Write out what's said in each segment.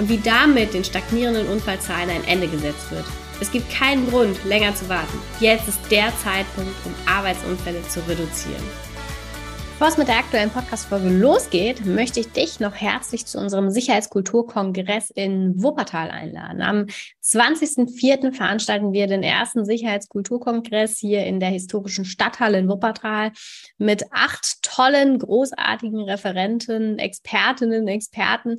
und wie damit den stagnierenden Unfallzahlen ein Ende gesetzt wird. Es gibt keinen Grund, länger zu warten. Jetzt ist der Zeitpunkt, um Arbeitsunfälle zu reduzieren. Bevor es mit der aktuellen Podcast-Folge losgeht, möchte ich dich noch herzlich zu unserem Sicherheitskulturkongress in Wuppertal einladen. Am 20.04. veranstalten wir den ersten Sicherheitskulturkongress hier in der historischen Stadthalle in Wuppertal mit acht tollen, großartigen Referenten, Expertinnen, Experten,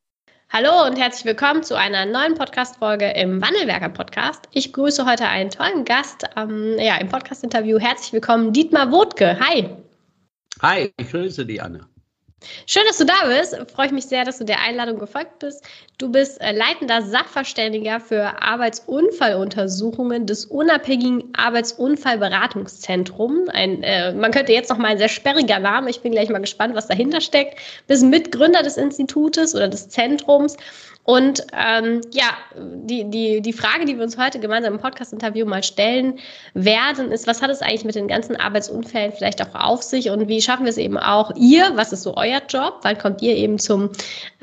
Hallo und herzlich willkommen zu einer neuen Podcast-Folge im Wandelwerker-Podcast. Ich grüße heute einen tollen Gast ähm, ja, im Podcast-Interview. Herzlich willkommen, Dietmar Wodke. Hi. Hi, ich grüße dich, Anne. Schön, dass du da bist. Freue ich mich sehr, dass du der Einladung gefolgt bist. Du bist äh, leitender Sachverständiger für Arbeitsunfalluntersuchungen des unabhängigen Arbeitsunfallberatungszentrums. Ein, äh, man könnte jetzt noch mal ein sehr sperriger Name. Ich bin gleich mal gespannt, was dahinter steckt. Bist Mitgründer des Institutes oder des Zentrums und ähm, ja, die, die, die Frage, die wir uns heute gemeinsam im Podcast-Interview mal stellen werden, ist, was hat es eigentlich mit den ganzen Arbeitsunfällen vielleicht auch auf sich und wie schaffen wir es eben auch ihr, was ist so euer Job, wann kommt ihr eben zum,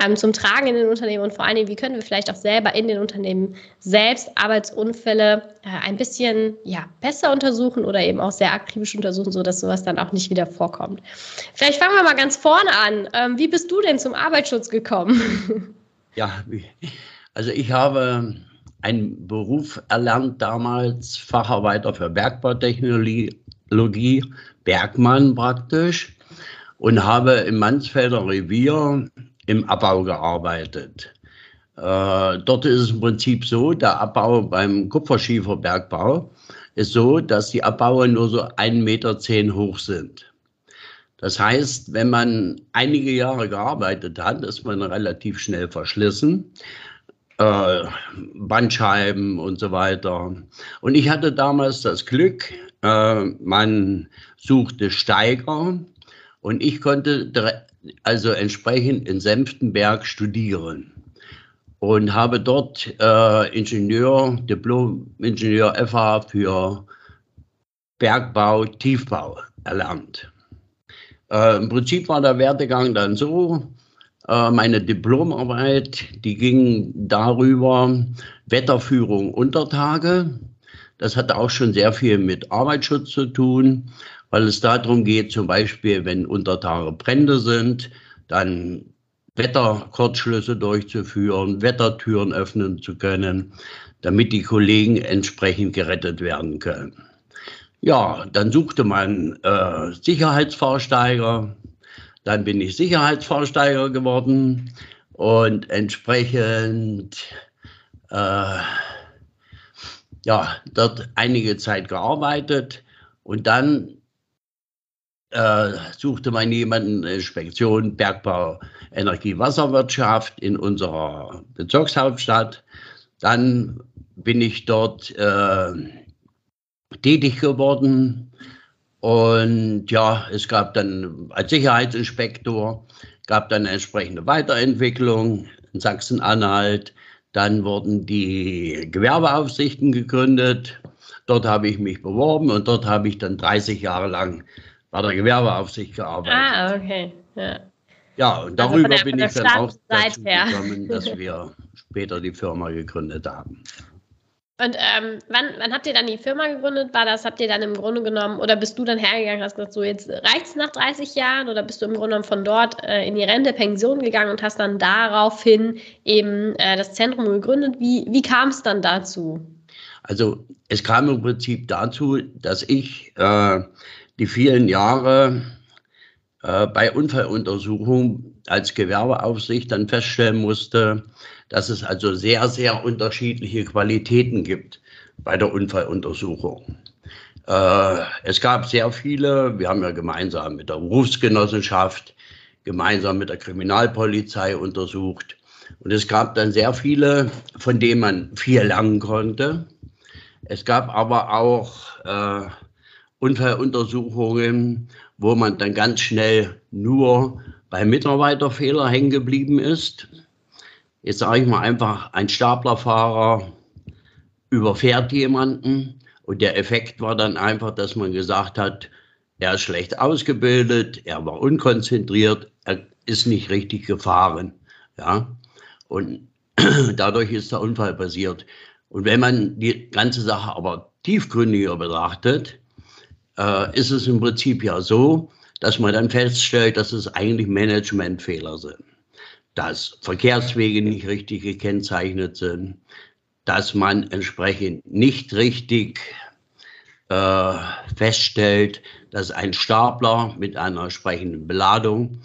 ähm, zum Tragen in den Unternehmen und vor allen Dingen, wie können wir vielleicht auch selber in den Unternehmen selbst Arbeitsunfälle äh, ein bisschen ja, besser untersuchen oder eben auch sehr akribisch untersuchen, sodass sowas dann auch nicht wieder vorkommt. Vielleicht fangen wir mal ganz vorne an. Ähm, wie bist du denn zum Arbeitsschutz gekommen? Ja, also ich habe einen Beruf erlernt damals, Facharbeiter für Bergbautechnologie, Bergmann praktisch, und habe im Mansfelder Revier im Abbau gearbeitet. Äh, dort ist es im Prinzip so, der Abbau beim Kupferschieferbergbau ist so, dass die Abbaue nur so 1,10 Meter hoch sind. Das heißt, wenn man einige Jahre gearbeitet hat, ist man relativ schnell verschlissen. Äh, Bandscheiben und so weiter. Und ich hatte damals das Glück, äh, man suchte Steiger und ich konnte also entsprechend in Senftenberg studieren und habe dort äh, Ingenieur, Diplom-Ingenieur FH für Bergbau, Tiefbau erlernt. Äh, Im Prinzip war der Werdegang dann so, äh, meine Diplomarbeit, die ging darüber, Wetterführung unter Tage. Das hatte auch schon sehr viel mit Arbeitsschutz zu tun, weil es darum geht, zum Beispiel, wenn unter Tage Brände sind, dann Wetterkurzschlüsse durchzuführen, Wettertüren öffnen zu können, damit die Kollegen entsprechend gerettet werden können. Ja, dann suchte man äh, Sicherheitsfahrsteiger. Dann bin ich Sicherheitsfahrsteiger geworden und entsprechend äh, ja, dort einige Zeit gearbeitet und dann äh, suchte man jemanden, Inspektion Bergbau, Energie, Wasserwirtschaft in unserer Bezirkshauptstadt. Dann bin ich dort äh, tätig geworden. Und ja, es gab dann als Sicherheitsinspektor, gab dann eine entsprechende Weiterentwicklung in Sachsen-Anhalt. Dann wurden die Gewerbeaufsichten gegründet. Dort habe ich mich beworben und dort habe ich dann 30 Jahre lang bei der Gewerbeaufsicht gearbeitet. Ah, okay. Ja, ja und also darüber also der, bin ich dann auch dazu gekommen, dass wir später die Firma gegründet haben. Und ähm, wann, wann habt ihr dann die Firma gegründet? War das, habt ihr dann im Grunde genommen, oder bist du dann hergegangen, hast gesagt, so jetzt reicht es nach 30 Jahren, oder bist du im Grunde genommen von dort äh, in die Rente, Pension gegangen und hast dann daraufhin eben äh, das Zentrum gegründet? Wie, wie kam es dann dazu? Also es kam im Prinzip dazu, dass ich äh, die vielen Jahre äh, bei Unfalluntersuchungen als Gewerbeaufsicht dann feststellen musste, dass es also sehr, sehr unterschiedliche Qualitäten gibt bei der Unfalluntersuchung. Äh, es gab sehr viele, wir haben ja gemeinsam mit der Berufsgenossenschaft, gemeinsam mit der Kriminalpolizei untersucht. Und es gab dann sehr viele, von denen man viel lernen konnte. Es gab aber auch äh, Unfalluntersuchungen, wo man dann ganz schnell nur bei Mitarbeiterfehler hängen geblieben ist. Jetzt sage ich mal einfach, ein Staplerfahrer überfährt jemanden und der Effekt war dann einfach, dass man gesagt hat, er ist schlecht ausgebildet, er war unkonzentriert, er ist nicht richtig gefahren. Ja? Und dadurch ist der Unfall passiert. Und wenn man die ganze Sache aber tiefgründiger betrachtet, äh, ist es im Prinzip ja so, dass man dann feststellt, dass es eigentlich Managementfehler sind. Dass Verkehrswege nicht richtig gekennzeichnet sind, dass man entsprechend nicht richtig äh, feststellt, dass ein Stapler mit einer entsprechenden Beladung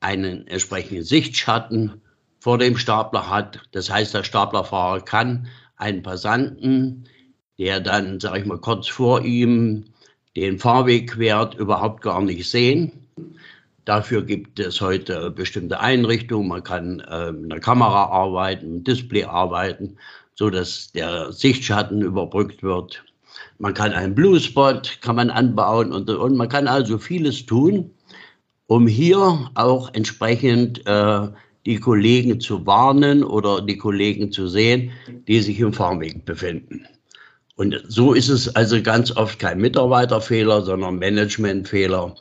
einen entsprechenden Sichtschatten vor dem Stapler hat. Das heißt, der Staplerfahrer kann einen Passanten, der dann, sage ich mal, kurz vor ihm den Fahrweg quert, überhaupt gar nicht sehen. Dafür gibt es heute bestimmte Einrichtungen. Man kann äh, mit einer Kamera arbeiten, mit Display arbeiten, so dass der Sichtschatten überbrückt wird. Man kann einen Blue Spot kann man anbauen und, und man kann also vieles tun, um hier auch entsprechend äh, die Kollegen zu warnen oder die Kollegen zu sehen, die sich im Fahrweg befinden. Und so ist es also ganz oft kein Mitarbeiterfehler, sondern Managementfehler,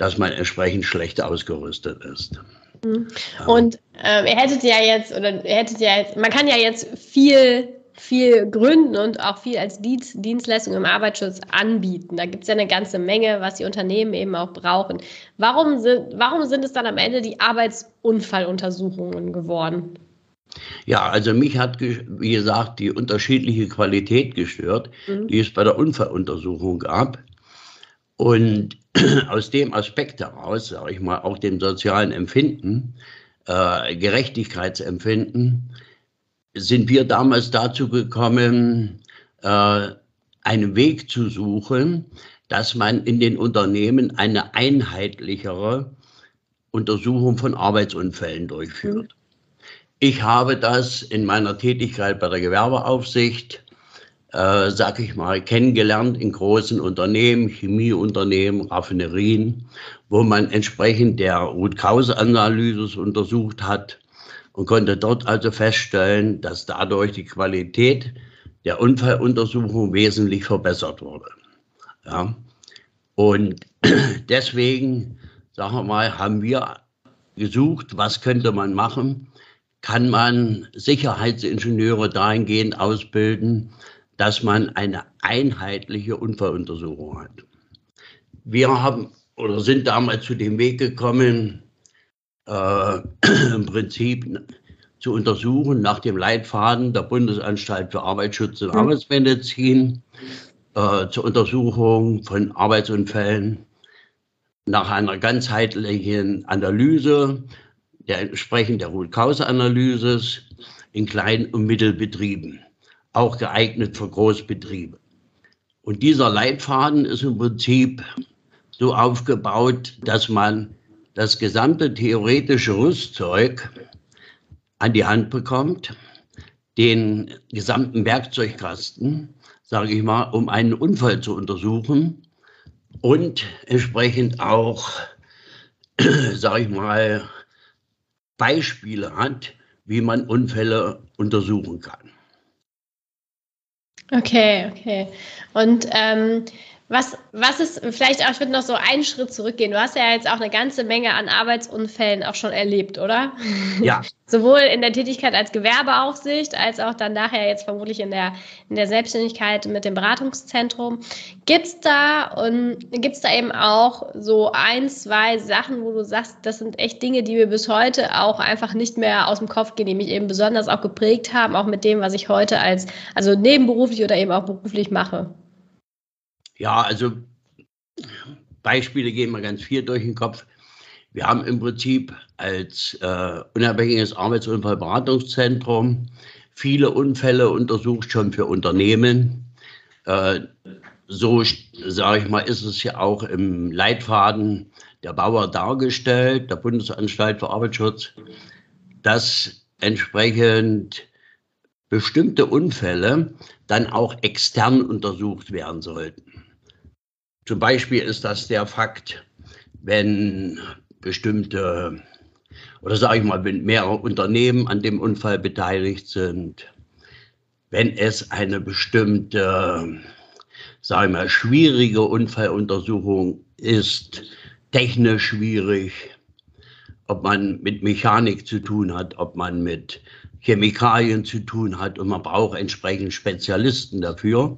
dass man entsprechend schlecht ausgerüstet ist. Mhm. Und ähm, ihr hättet ja jetzt, oder ihr hättet ja jetzt, man kann ja jetzt viel, viel gründen und auch viel als Dienst, Dienstleistung im Arbeitsschutz anbieten. Da gibt es ja eine ganze Menge, was die Unternehmen eben auch brauchen. Warum sind, warum sind es dann am Ende die Arbeitsunfalluntersuchungen geworden? Ja, also mich hat, wie gesagt, die unterschiedliche Qualität gestört, mhm. die es bei der Unfalluntersuchung gab. Und aus dem Aspekt heraus, sage ich mal, auch dem sozialen Empfinden, äh, Gerechtigkeitsempfinden, sind wir damals dazu gekommen, äh, einen Weg zu suchen, dass man in den Unternehmen eine einheitlichere Untersuchung von Arbeitsunfällen durchführt. Ich habe das in meiner Tätigkeit bei der Gewerbeaufsicht, äh, sag ich mal, kennengelernt in großen Unternehmen, Chemieunternehmen, Raffinerien, wo man entsprechend der Root-Cause-Analyse untersucht hat und konnte dort also feststellen, dass dadurch die Qualität der Unfalluntersuchung wesentlich verbessert wurde. Ja. Und deswegen, sagen wir mal, haben wir gesucht, was könnte man machen, kann man Sicherheitsingenieure dahingehend ausbilden, dass man eine einheitliche Unfalluntersuchung hat. Wir haben oder sind damals zu dem Weg gekommen, äh, im Prinzip zu untersuchen nach dem Leitfaden der Bundesanstalt für Arbeitsschutz und mhm. Arbeitsmedizin äh, zur Untersuchung von Arbeitsunfällen nach einer ganzheitlichen Analyse der entsprechend der Root-Cause-Analysis in Klein- und Mittelbetrieben, auch geeignet für Großbetriebe. Und dieser Leitfaden ist im Prinzip so aufgebaut, dass man das gesamte theoretische Rüstzeug an die Hand bekommt, den gesamten Werkzeugkasten, sage ich mal, um einen Unfall zu untersuchen und entsprechend auch, sage ich mal, Beispiele hat, wie man Unfälle untersuchen kann. Okay, okay. Und ähm, Was, was ist, vielleicht auch, ich würde noch so einen Schritt zurückgehen. Du hast ja jetzt auch eine ganze Menge an Arbeitsunfällen auch schon erlebt, oder? Ja. Sowohl in der Tätigkeit als Gewerbeaufsicht, als auch dann nachher jetzt vermutlich in der, in der Selbstständigkeit mit dem Beratungszentrum. Gibt's da, und gibt's da eben auch so ein, zwei Sachen, wo du sagst, das sind echt Dinge, die mir bis heute auch einfach nicht mehr aus dem Kopf gehen, die mich eben besonders auch geprägt haben, auch mit dem, was ich heute als, also nebenberuflich oder eben auch beruflich mache? Ja, also Beispiele gehen mir ganz viel durch den Kopf. Wir haben im Prinzip als äh, unabhängiges Arbeitsunfallberatungszentrum viele Unfälle untersucht, schon für Unternehmen. Äh, so, sage ich mal, ist es ja auch im Leitfaden der Bauer dargestellt, der Bundesanstalt für Arbeitsschutz, dass entsprechend bestimmte Unfälle dann auch extern untersucht werden sollten. Zum Beispiel ist das der Fakt, wenn bestimmte, oder sage ich mal, wenn mehrere Unternehmen an dem Unfall beteiligt sind, wenn es eine bestimmte, sage ich mal, schwierige Unfalluntersuchung ist, technisch schwierig, ob man mit Mechanik zu tun hat, ob man mit Chemikalien zu tun hat und man braucht entsprechend Spezialisten dafür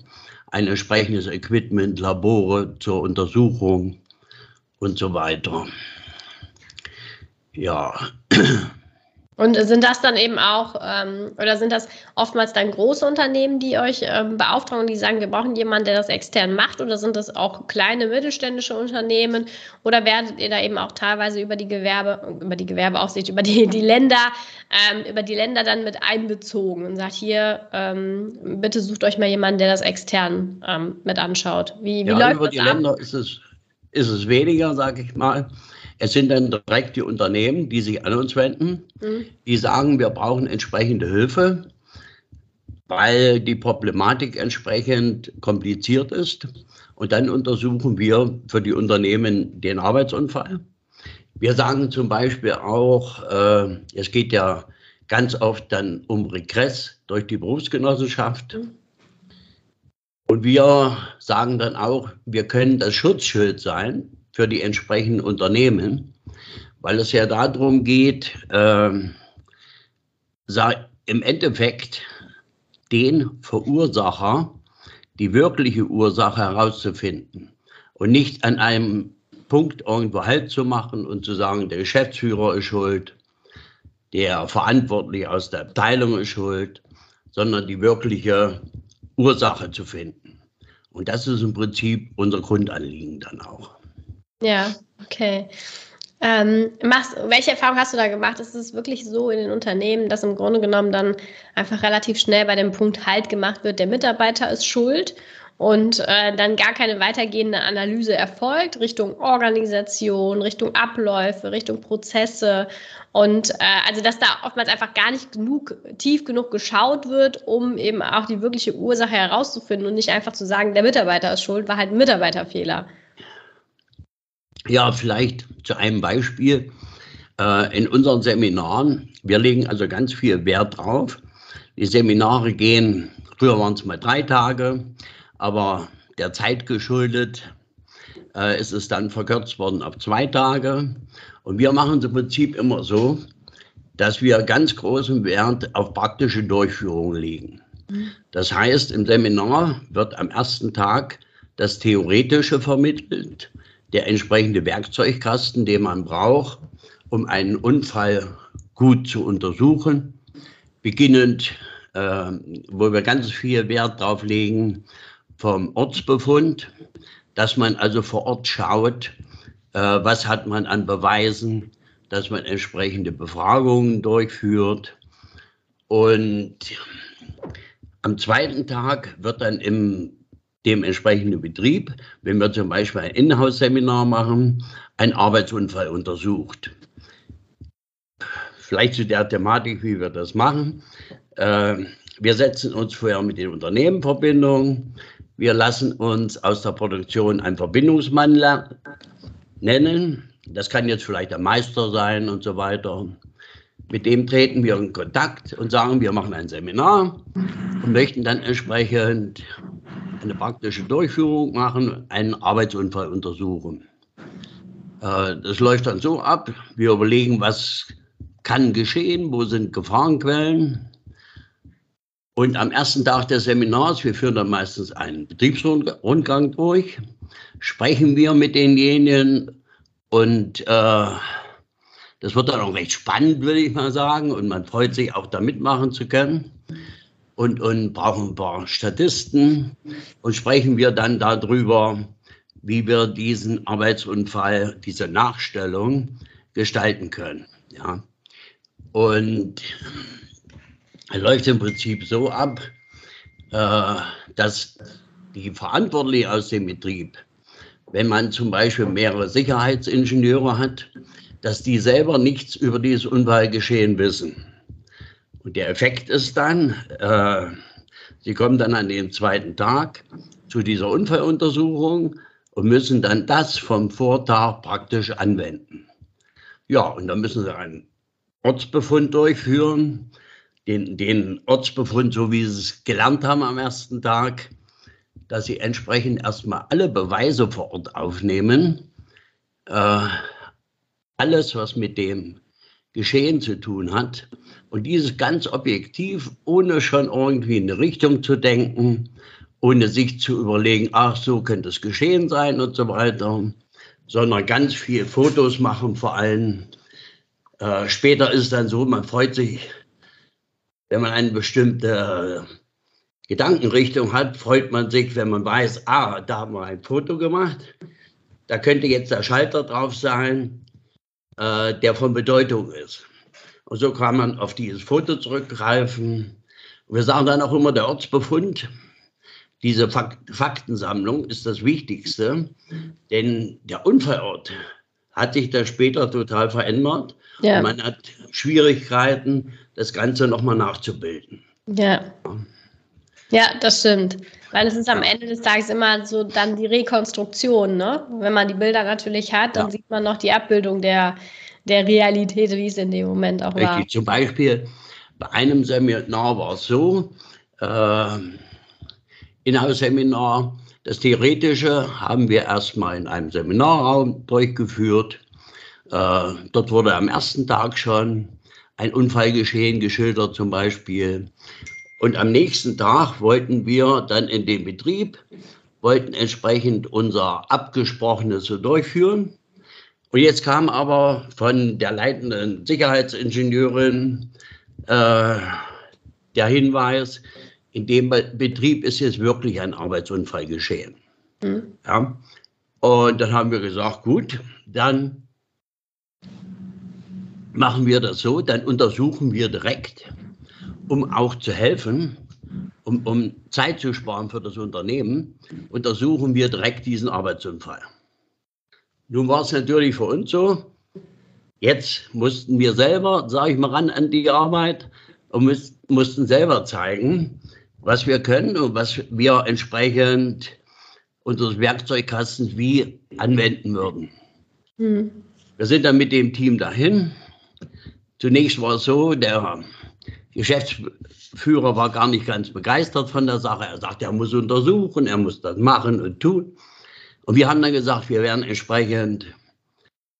ein entsprechendes Equipment, Labore zur Untersuchung und so weiter. Ja. Und sind das dann eben auch, ähm, oder sind das oftmals dann große Unternehmen, die euch ähm, beauftragen und die sagen, wir brauchen jemanden, der das extern macht? Oder sind das auch kleine mittelständische Unternehmen? Oder werdet ihr da eben auch teilweise über die Gewerbe, über die Gewerbeaufsicht, über die, die Länder, ähm, über die Länder dann mit einbezogen und sagt, hier, ähm, bitte sucht euch mal jemanden, der das extern ähm, mit anschaut. Wie, wie ja, läuft über das die ab? Länder ist es, ist es weniger, sage ich mal. Es sind dann direkt die Unternehmen, die sich an uns wenden, mhm. die sagen, wir brauchen entsprechende Hilfe, weil die Problematik entsprechend kompliziert ist. Und dann untersuchen wir für die Unternehmen den Arbeitsunfall. Wir sagen zum Beispiel auch, äh, es geht ja ganz oft dann um Regress durch die Berufsgenossenschaft. Mhm. Und wir sagen dann auch, wir können das Schutzschild sein für die entsprechenden Unternehmen, weil es ja darum geht, äh, im Endeffekt den Verursacher, die wirkliche Ursache herauszufinden und nicht an einem Punkt irgendwo Halt zu machen und zu sagen, der Geschäftsführer ist schuld, der Verantwortliche aus der Abteilung ist schuld, sondern die wirkliche Ursache zu finden. Und das ist im Prinzip unser Grundanliegen dann auch. Ja, okay. Ähm, machst, welche Erfahrung hast du da gemacht? Ist es wirklich so in den Unternehmen, dass im Grunde genommen dann einfach relativ schnell bei dem Punkt Halt gemacht wird, der Mitarbeiter ist schuld und äh, dann gar keine weitergehende Analyse erfolgt Richtung Organisation, Richtung Abläufe, Richtung Prozesse und äh, also dass da oftmals einfach gar nicht genug tief genug geschaut wird, um eben auch die wirkliche Ursache herauszufinden und nicht einfach zu sagen, der Mitarbeiter ist schuld, war halt ein Mitarbeiterfehler. Ja, vielleicht zu einem Beispiel. Äh, in unseren Seminaren, wir legen also ganz viel Wert drauf. Die Seminare gehen, früher waren es mal drei Tage, aber der Zeit geschuldet äh, ist es dann verkürzt worden auf zwei Tage. Und wir machen es im Prinzip immer so, dass wir ganz großen Wert auf praktische Durchführung legen. Das heißt, im Seminar wird am ersten Tag das Theoretische vermittelt der entsprechende Werkzeugkasten, den man braucht, um einen Unfall gut zu untersuchen. Beginnend, äh, wo wir ganz viel Wert drauf legen, vom Ortsbefund, dass man also vor Ort schaut, äh, was hat man an Beweisen, dass man entsprechende Befragungen durchführt. Und am zweiten Tag wird dann im dem entsprechenden Betrieb, wenn wir zum Beispiel ein Inhouse-Seminar machen, ein Arbeitsunfall untersucht. Vielleicht zu der Thematik, wie wir das machen. Äh, wir setzen uns vorher mit den Unternehmen in Verbindung. Wir lassen uns aus der Produktion einen Verbindungsmann nennen. Das kann jetzt vielleicht der Meister sein und so weiter. Mit dem treten wir in Kontakt und sagen, wir machen ein Seminar und möchten dann entsprechend eine praktische Durchführung machen, einen Arbeitsunfall untersuchen. Äh, das läuft dann so ab, wir überlegen, was kann geschehen, wo sind Gefahrenquellen. Und am ersten Tag des Seminars, wir führen dann meistens einen Betriebsrundgang durch, sprechen wir mit denjenigen und äh, das wird dann auch recht spannend, würde ich mal sagen. Und man freut sich auch da mitmachen zu können. Und, und brauchen ein paar Statisten und sprechen wir dann darüber, wie wir diesen Arbeitsunfall, diese Nachstellung gestalten können. Ja. Und es läuft im Prinzip so ab, äh, dass die Verantwortlichen aus dem Betrieb, wenn man zum Beispiel mehrere Sicherheitsingenieure hat, dass die selber nichts über dieses Unfallgeschehen wissen. Und der Effekt ist dann, äh, sie kommen dann an den zweiten Tag zu dieser Unfalluntersuchung und müssen dann das vom Vortag praktisch anwenden. Ja, und dann müssen sie einen Ortsbefund durchführen, den, den Ortsbefund, so wie sie es gelernt haben am ersten Tag, dass sie entsprechend erstmal alle Beweise vor Ort aufnehmen, äh, alles, was mit dem Geschehen zu tun hat. Und dieses ganz objektiv, ohne schon irgendwie in eine Richtung zu denken, ohne sich zu überlegen, ach, so könnte es geschehen sein und so weiter, sondern ganz viel Fotos machen vor allem. Äh, später ist es dann so, man freut sich wenn man eine bestimmte Gedankenrichtung hat, freut man sich, wenn man weiß, ah, da haben wir ein Foto gemacht. Da könnte jetzt der Schalter drauf sein, äh, der von Bedeutung ist. Und so kann man auf dieses Foto zurückgreifen. wir sagen dann auch immer, der Ortsbefund, diese Faktensammlung ist das Wichtigste, denn der Unfallort hat sich da später total verändert. Ja. Und man hat Schwierigkeiten, das Ganze nochmal nachzubilden. Ja. Ja, das stimmt. Weil es ist am Ende des Tages immer so dann die Rekonstruktion, ne? Wenn man die Bilder natürlich hat, dann ja. sieht man noch die Abbildung der, der Realität, wie es in dem Moment auch Richtig. war. Zum Beispiel bei einem Seminar war es so, äh, Inhouse-Seminar, das Theoretische haben wir erstmal in einem Seminarraum durchgeführt. Äh, dort wurde am ersten Tag schon ein Unfallgeschehen geschildert zum Beispiel. Und am nächsten Tag wollten wir dann in den Betrieb, wollten entsprechend unser Abgesprochenes so durchführen. Und jetzt kam aber von der leitenden Sicherheitsingenieurin äh, der Hinweis, in dem Betrieb ist jetzt wirklich ein Arbeitsunfall geschehen. Mhm. Ja? Und dann haben wir gesagt, gut, dann machen wir das so, dann untersuchen wir direkt, um auch zu helfen, um, um Zeit zu sparen für das Unternehmen, untersuchen wir direkt diesen Arbeitsunfall. Nun war es natürlich für uns so, jetzt mussten wir selber, sage ich mal, ran an die Arbeit und müß, mussten selber zeigen, was wir können und was wir entsprechend unseres Werkzeugkastens wie anwenden würden. Mhm. Wir sind dann mit dem Team dahin, Zunächst war es so, der Geschäftsführer war gar nicht ganz begeistert von der Sache. Er sagte, er muss untersuchen, er muss das machen und tun. Und wir haben dann gesagt, wir werden entsprechend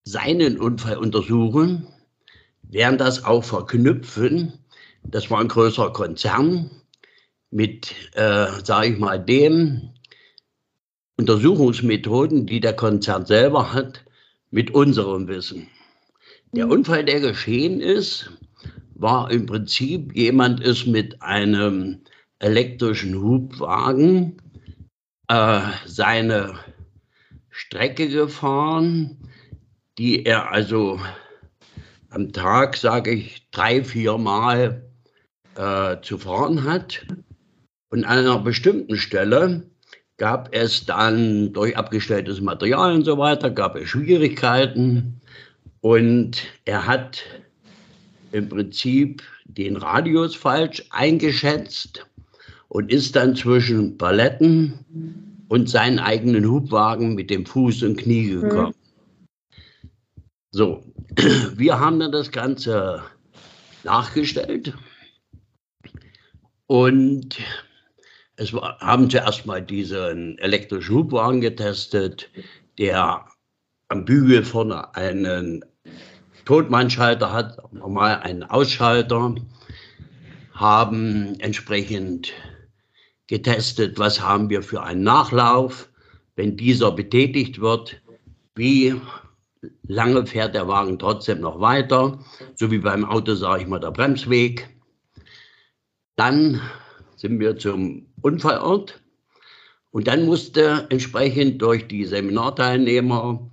seinen Unfall untersuchen, werden das auch verknüpfen. Das war ein größerer Konzern mit, äh, sage ich mal, den Untersuchungsmethoden, die der Konzern selber hat, mit unserem Wissen. Der mhm. Unfall, der geschehen ist, war im Prinzip, jemand ist mit einem elektrischen Hubwagen äh, seine Strecke gefahren, die er also am Tag, sage ich, drei, vier Mal äh, zu fahren hat. Und an einer bestimmten Stelle gab es dann durch abgestelltes Material und so weiter, gab es Schwierigkeiten. Und er hat im Prinzip den Radius falsch eingeschätzt und ist dann zwischen Paletten und seinen eigenen Hubwagen mit dem Fuß und Knie gekommen. Mhm. So, wir haben dann das es war, haben zuerst mal diesen elektrischen Hubwagen getestet, der am Bügel vorne einen Totmannschalter hat, normal einen Ausschalter, haben entsprechend getestet, was haben wir für einen Nachlauf, wenn dieser betätigt wird, wie lange fährt der Wagen trotzdem noch weiter, so wie beim Auto sage ich mal der Bremsweg. Dann sind wir zum Unfallort und dann musste entsprechend durch die Seminarteilnehmer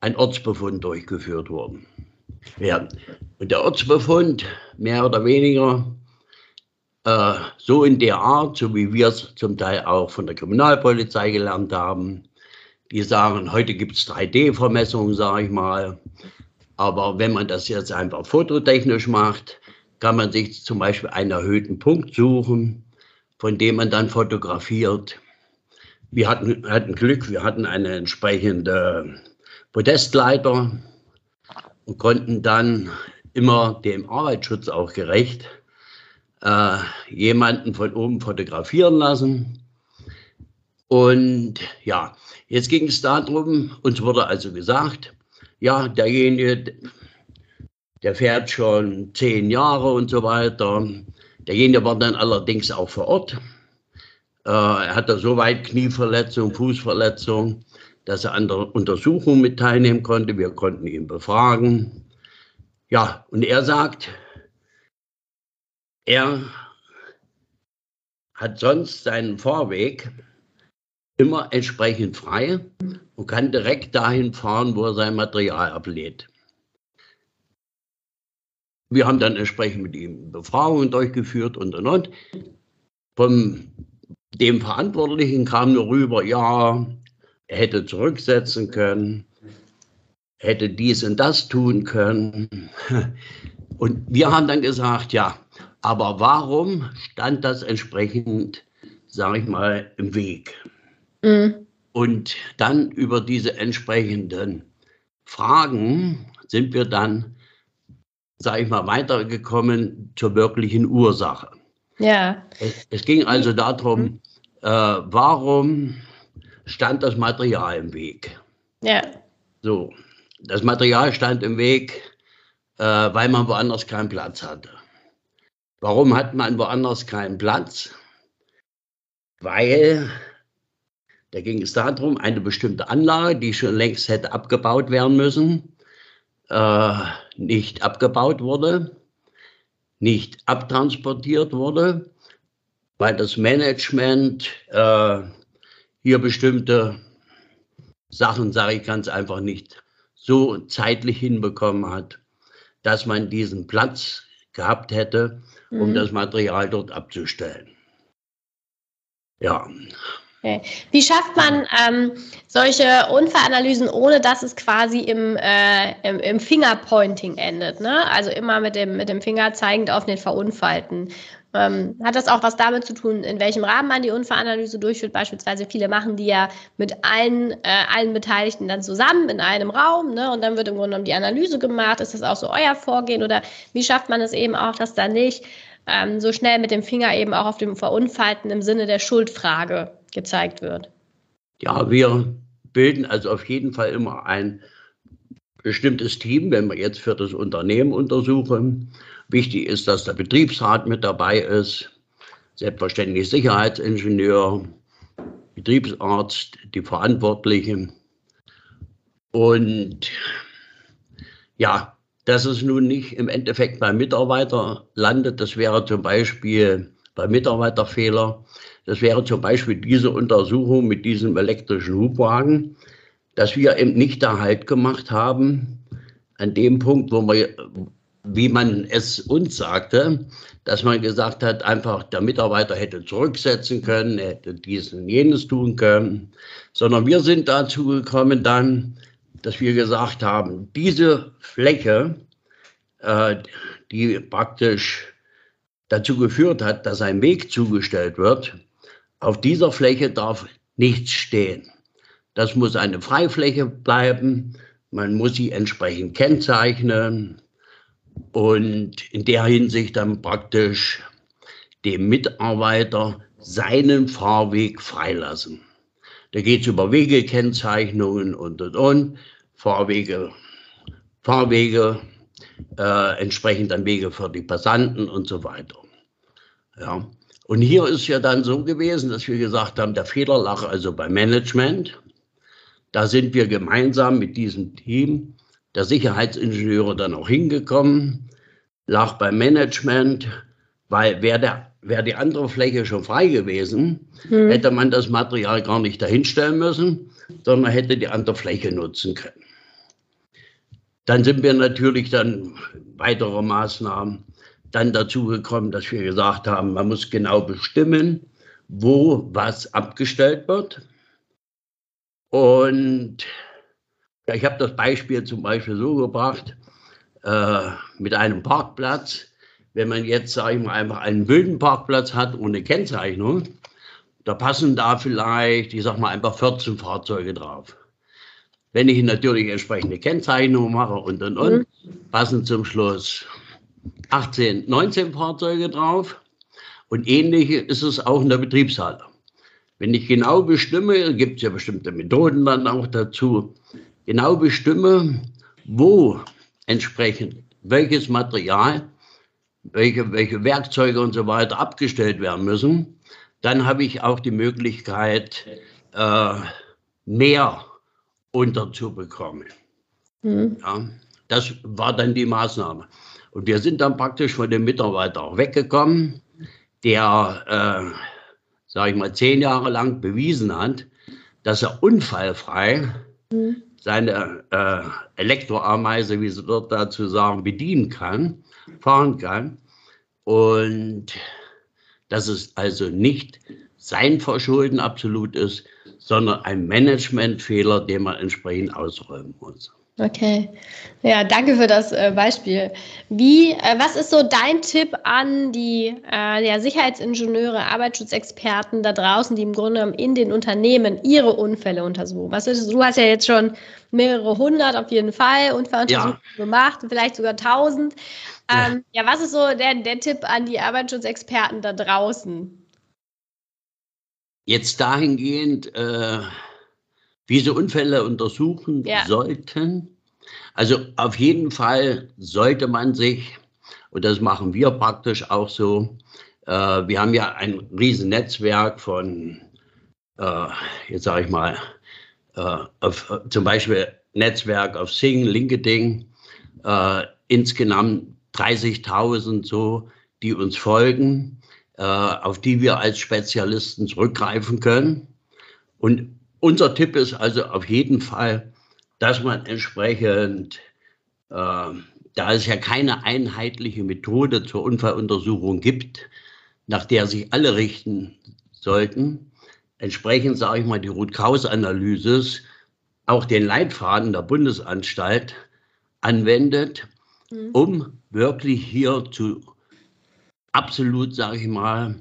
ein Ortsbefund durchgeführt werden. Und der Ortsbefund mehr oder weniger äh, so in der Art, so wie wir es zum Teil auch von der Kriminalpolizei gelernt haben. Die sagen, heute gibt es 3D-Vermessungen, sage ich mal. Aber wenn man das jetzt einfach fototechnisch macht, kann man sich zum Beispiel einen erhöhten Punkt suchen, von dem man dann fotografiert. Wir hatten, hatten Glück, wir hatten eine entsprechende Podestleiter und konnten dann immer dem Arbeitsschutz auch gerecht äh, jemanden von oben fotografieren lassen. Und ja, jetzt ging es darum, uns wurde also gesagt, ja, derjenige, der fährt schon zehn Jahre und so weiter. Derjenige war dann allerdings auch vor Ort. Äh, er hatte soweit Knieverletzung, Fußverletzung, dass er an der Untersuchung mit teilnehmen konnte. Wir konnten ihn befragen. Ja, und er sagt, er hat sonst seinen Fahrweg immer entsprechend frei und kann direkt dahin fahren, wo er sein Material ablädt. Wir haben dann entsprechend mit ihm Befragungen durchgeführt und und und. Von dem Verantwortlichen kam nur rüber, ja, hätte zurücksetzen können, hätte dies und das tun können. Und wir haben dann gesagt, ja, aber warum stand das entsprechend, sage ich mal, im Weg? Mhm. Und dann über diese entsprechenden Fragen sind wir dann, sage ich mal, weitergekommen zur wirklichen Ursache. Ja. Es, es ging also darum, mhm. äh, warum stand das Material im Weg? Ja. So, das Material stand im Weg, äh, weil man woanders keinen Platz hatte. Warum hat man woanders keinen Platz? Weil da ging es darum, eine bestimmte Anlage, die schon längst hätte abgebaut werden müssen, äh, nicht abgebaut wurde, nicht abtransportiert wurde, weil das Management äh, hier bestimmte Sachen, sage ich ganz einfach, nicht so zeitlich hinbekommen hat, dass man diesen Platz gehabt hätte, um mhm. das Material dort abzustellen. Ja. Okay. Wie schafft man ähm, solche Unfallanalysen, ohne dass es quasi im, äh, im, im, Fingerpointing endet? Ne? Also immer mit dem, mit dem Finger zeigend auf den Verunfallten. Ähm, hat das auch was damit zu tun, in welchem Rahmen man die Unfallanalyse durchführt? Beispielsweise viele machen die ja mit allen, äh, allen Beteiligten dann zusammen in einem Raum ne? und dann wird im Grunde genommen die Analyse gemacht. Ist das auch so euer Vorgehen oder wie schafft man es eben auch, dass da nicht ähm, so schnell mit dem Finger eben auch auf dem Verunfallten im Sinne der Schuldfrage gezeigt wird? Ja, wir bilden also auf jeden Fall immer ein bestimmtes Team, wenn wir jetzt für das Unternehmen untersuchen. Wichtig ist, dass der Betriebsrat mit dabei ist, selbstverständlich Sicherheitsingenieur, Betriebsarzt, die Verantwortlichen. Und ja, dass es nun nicht im Endeffekt beim Mitarbeiter landet, das wäre zum Beispiel bei Mitarbeiterfehler, das wäre zum Beispiel diese Untersuchung mit diesem elektrischen Hubwagen, dass wir eben nicht da Halt gemacht haben an dem Punkt, wo wir, wie man es uns sagte, dass man gesagt hat, einfach der Mitarbeiter hätte zurücksetzen können, hätte dies und jenes tun können, sondern wir sind dazu gekommen dann, dass wir gesagt haben, diese Fläche, äh, die praktisch dazu geführt hat, dass ein Weg zugestellt wird, auf dieser Fläche darf nichts stehen. Das muss eine Freifläche bleiben. Man muss sie entsprechend kennzeichnen und in der Hinsicht dann praktisch dem Mitarbeiter seinen Fahrweg freilassen. Da geht es über Wegekennzeichnungen und und und, Fahrwege, Fahrwege, äh, entsprechend dann Wege für die Passanten und so weiter. Ja. Und hier ist ja dann so gewesen, dass wir gesagt haben, der Fehler lag also beim Management. Da sind wir gemeinsam mit diesem Team der Sicherheitsingenieure dann auch hingekommen, lag beim Management, weil wäre der wäre die andere Fläche schon frei gewesen, hm. hätte man das Material gar nicht dahinstellen müssen, sondern hätte die andere Fläche nutzen können. Dann sind wir natürlich dann weitere Maßnahmen dann dazu gekommen, dass wir gesagt haben, man muss genau bestimmen, wo was abgestellt wird. Und ja, ich habe das Beispiel zum Beispiel so gebracht, äh, mit einem Parkplatz. Wenn man jetzt, sage ich mal, einfach einen wilden Parkplatz hat ohne Kennzeichnung, da passen da vielleicht, ich sag mal, einfach 14 Fahrzeuge drauf. Wenn ich natürlich entsprechende Kennzeichnung mache und und und, mhm. passen zum Schluss 18, 19 Fahrzeuge drauf. Und ähnlich ist es auch in der Betriebshalle. Wenn ich genau bestimme, gibt es ja bestimmte Methoden dann auch dazu, genau bestimme, wo entsprechend welches Material, welche, welche Werkzeuge und so weiter abgestellt werden müssen, dann habe ich auch die Möglichkeit, äh, mehr unterzubekommen. Mhm. Ja, das war dann die Maßnahme. Und wir sind dann praktisch von dem Mitarbeiter auch weggekommen, der, äh, sage ich mal, zehn Jahre lang bewiesen hat, dass er unfallfrei mhm seine äh, Elektroameise, wie sie dort dazu sagen, bedienen kann, fahren kann. Und dass es also nicht sein Verschulden absolut ist, sondern ein Managementfehler, den man entsprechend ausräumen muss. Okay, ja, danke für das äh, Beispiel. Wie, äh, was ist so dein Tipp an die äh, ja, Sicherheitsingenieure, Arbeitsschutzexperten da draußen, die im Grunde in den Unternehmen ihre Unfälle untersuchen? Was ist, du hast ja jetzt schon mehrere hundert auf jeden Fall Unfalluntersuchungen ja. gemacht, vielleicht sogar tausend. Ähm, ja. ja, was ist so der, der Tipp an die Arbeitsschutzexperten da draußen? Jetzt dahingehend, äh, wie sie Unfälle untersuchen ja. sollten. Also auf jeden Fall sollte man sich, und das machen wir praktisch auch so, äh, wir haben ja ein Riesennetzwerk von, äh, jetzt sage ich mal, äh, auf, zum Beispiel Netzwerk auf Sing, LinkedIn, äh, insgesamt 30.000 so, die uns folgen, äh, auf die wir als Spezialisten zurückgreifen können. Und unser Tipp ist also auf jeden Fall, dass man entsprechend, äh, da es ja keine einheitliche Methode zur Unfalluntersuchung gibt, nach der sich alle richten sollten, entsprechend, sage ich mal, die Root-Cause-Analyse auch den Leitfaden der Bundesanstalt anwendet, mhm. um wirklich hier zu absolut, sage ich mal,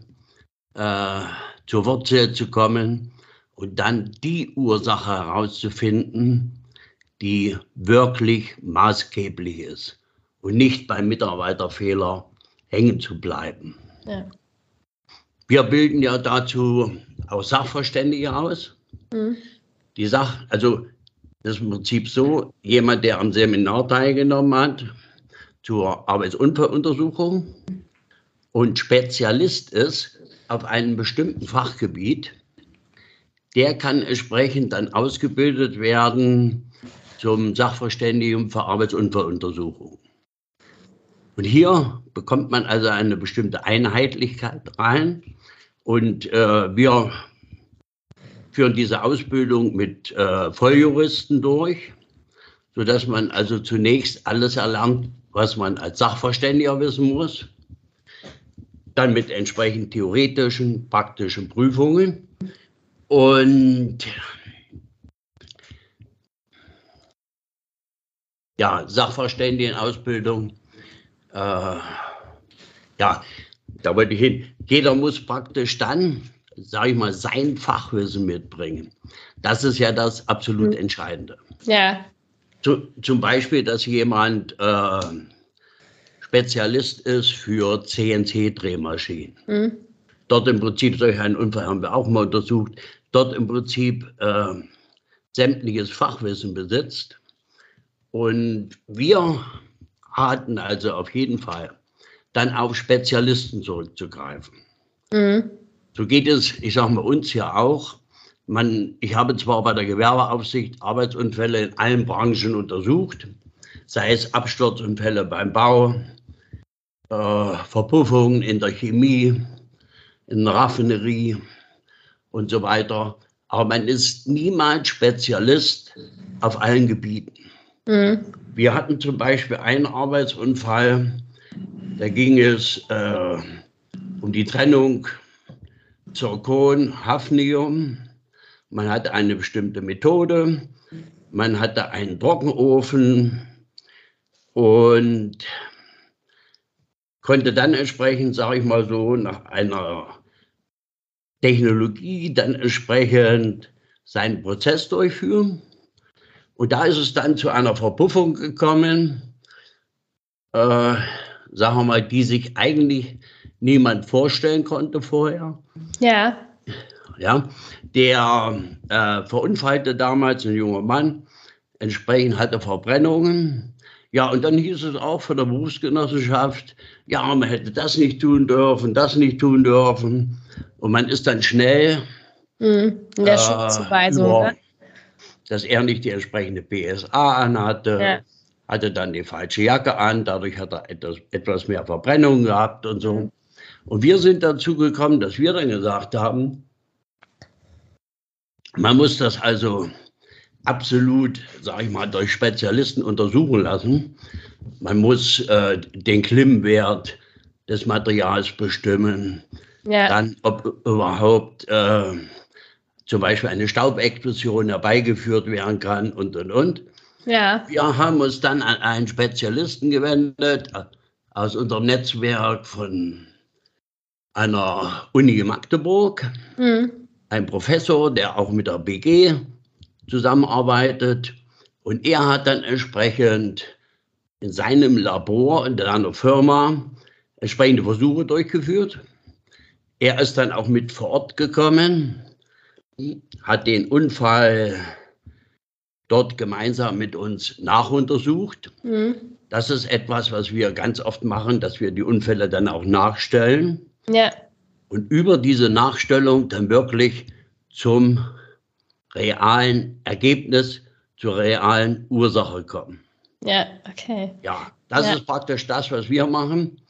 äh, zur Wurzel zu kommen und dann die Ursache herauszufinden, die wirklich maßgeblich ist und nicht beim Mitarbeiterfehler hängen zu bleiben. Ja. Wir bilden ja dazu auch Sachverständige aus. Mhm. Die Sach, also das ist im Prinzip so, jemand, der am Seminar teilgenommen hat zur Arbeitsunfalluntersuchung und Spezialist ist auf einem bestimmten Fachgebiet, der kann entsprechend dann ausgebildet werden zum Sachverständigen für Arbeitsunfalluntersuchung. Und hier bekommt man also eine bestimmte Einheitlichkeit rein. Und äh, wir führen diese Ausbildung mit äh, Volljuristen durch, sodass man also zunächst alles erlernt, was man als Sachverständiger wissen muss. Dann mit entsprechend theoretischen, praktischen Prüfungen. Und ja, Sachverständigenausbildung. Äh, ja, da wollte ich hin. Jeder muss praktisch dann, sage ich mal, sein Fachwissen mitbringen. Das ist ja das absolut mhm. Entscheidende. Ja. Zu, zum Beispiel, dass jemand äh, Spezialist ist für CNC-Drehmaschinen. Mhm dort im Prinzip, solch einen Unfall haben wir auch mal untersucht, dort im Prinzip äh, sämtliches Fachwissen besitzt. Und wir hatten also auf jeden Fall dann auf Spezialisten zurückzugreifen. Mhm. So geht es, ich sage mal, uns ja auch. Man, ich habe zwar bei der Gewerbeaufsicht Arbeitsunfälle in allen Branchen untersucht, sei es Absturzunfälle beim Bau, äh, Verpuffungen in der Chemie, in der Raffinerie und so weiter. Aber man ist niemals Spezialist auf allen Gebieten. Mhm. Wir hatten zum Beispiel einen Arbeitsunfall, da ging es äh, um die Trennung Zirkon, Hafnium. Man hatte eine bestimmte Methode. Man hatte einen Trockenofen und konnte dann entsprechend, sage ich mal so, nach einer Technologie dann entsprechend seinen Prozess durchführen. Und da ist es dann zu einer Verpuffung gekommen, äh, sagen wir mal, die sich eigentlich niemand vorstellen konnte vorher. Ja. Ja, der äh, verunfallte damals ein junger Mann, entsprechend hatte Verbrennungen. Ja, und dann hieß es auch von der Berufsgenossenschaft, ja, man hätte das nicht tun dürfen, das nicht tun dürfen. Und man ist dann schnell mhm, in der äh, Schutzzuweisung, ne? dass er nicht die entsprechende PSA anhatte, ja. hatte dann die falsche Jacke an, dadurch hat er etwas, etwas mehr Verbrennung gehabt und so. Mhm. Und wir sind dazu gekommen, dass wir dann gesagt haben, man muss das also absolut, sage ich mal, durch Spezialisten untersuchen lassen. Man muss äh, den Klimmwert des Materials bestimmen. Ja. Dann, ob überhaupt äh, zum Beispiel eine Staubexplosion herbeigeführt werden kann und, und, und. Ja. Wir haben uns dann an einen Spezialisten gewendet aus unserem Netzwerk von einer Uni Magdeburg, mhm. ein Professor, der auch mit der BG zusammenarbeitet. Und er hat dann entsprechend in seinem Labor, in seiner Firma, entsprechende Versuche durchgeführt. Er ist dann auch mit vor Ort gekommen, hat den Unfall dort gemeinsam mit uns nachuntersucht. Mhm. Das ist etwas, was wir ganz oft machen, dass wir die Unfälle dann auch nachstellen. Ja. Und über diese Nachstellung dann wirklich zum realen Ergebnis, zur realen Ursache kommen. Ja, okay. Ja, das ja. ist praktisch das, was wir machen.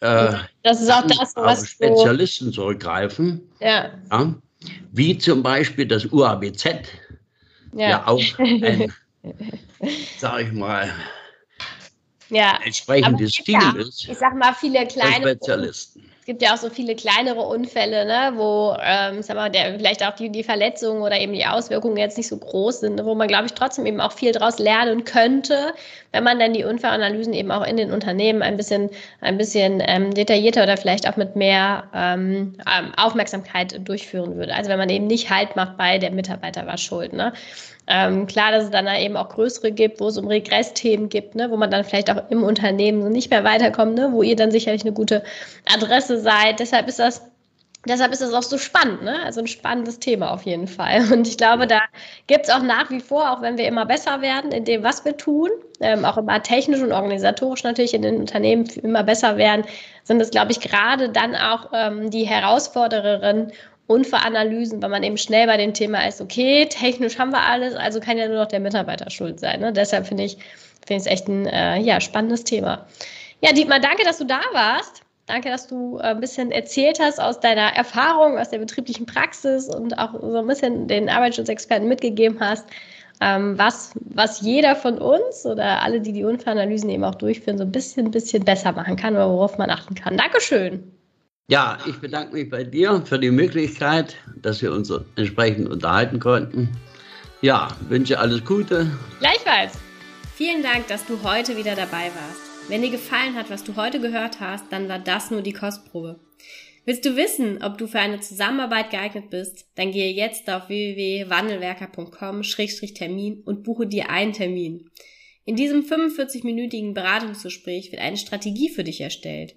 Äh, das ist auch das, was auf Spezialisten zurückgreifen. Ja. ja. Wie zum Beispiel das UABZ, ja, ja auch ein, sag ich mal, ja. entsprechendes Team ist. Ich sag mal, viele kleine Spezialisten es gibt ja auch so viele kleinere Unfälle, ne, wo ähm, sag mal, der, vielleicht auch die, die Verletzungen oder eben die Auswirkungen jetzt nicht so groß sind, wo man, glaube ich, trotzdem eben auch viel daraus lernen könnte, wenn man dann die Unfallanalysen eben auch in den Unternehmen ein bisschen, ein bisschen ähm, detaillierter oder vielleicht auch mit mehr ähm, ähm Aufmerksamkeit durchführen würde. Also wenn man eben nicht Halt macht bei der Mitarbeiter war schuld. Ne? Ähm, klar, dass es dann eben auch größere gibt, wo es um Regressthemen gibt, ne, wo man dann vielleicht auch im Unternehmen nicht mehr weiterkommt, ne, wo ihr dann sicherlich eine gute Adresse seid. Deshalb ist das Deshalb ist es auch so spannend, ne? Also ein spannendes Thema auf jeden Fall. Und ich glaube, da gibt es auch nach wie vor, auch wenn wir immer besser werden in dem, was wir tun, ähm, auch immer technisch und organisatorisch natürlich in den Unternehmen immer besser werden, sind es, glaube ich, gerade dann auch ähm, die Herausfordererinnen Unfallanalysen, weil man eben schnell bei dem Thema ist, okay, technisch haben wir alles, also kann ja nur noch der Mitarbeiter schuld sein. Ne? Deshalb finde ich es echt ein äh, ja, spannendes Thema. Ja, Dietmar, danke, dass du da warst. Danke, dass du äh, ein bisschen erzählt hast aus deiner Erfahrung, aus der betrieblichen Praxis und auch so ein bisschen den Arbeitsschutzexperten mitgegeben hast, ähm, was, was jeder von uns oder alle, die die Unfallanalysen eben auch durchführen, so ein bisschen, bisschen besser machen kann oder worauf man achten kann. Dankeschön. Ja, ich bedanke mich bei dir für die Möglichkeit, dass wir uns entsprechend unterhalten konnten. Ja, wünsche alles Gute. Gleichfalls. Vielen Dank, dass du heute wieder dabei warst. Wenn dir gefallen hat, was du heute gehört hast, dann war das nur die Kostprobe. Willst du wissen, ob du für eine Zusammenarbeit geeignet bist? Dann gehe jetzt auf www.wandelwerker.com-termin und buche dir einen Termin. In diesem 45-minütigen Beratungsgespräch wird eine Strategie für dich erstellt.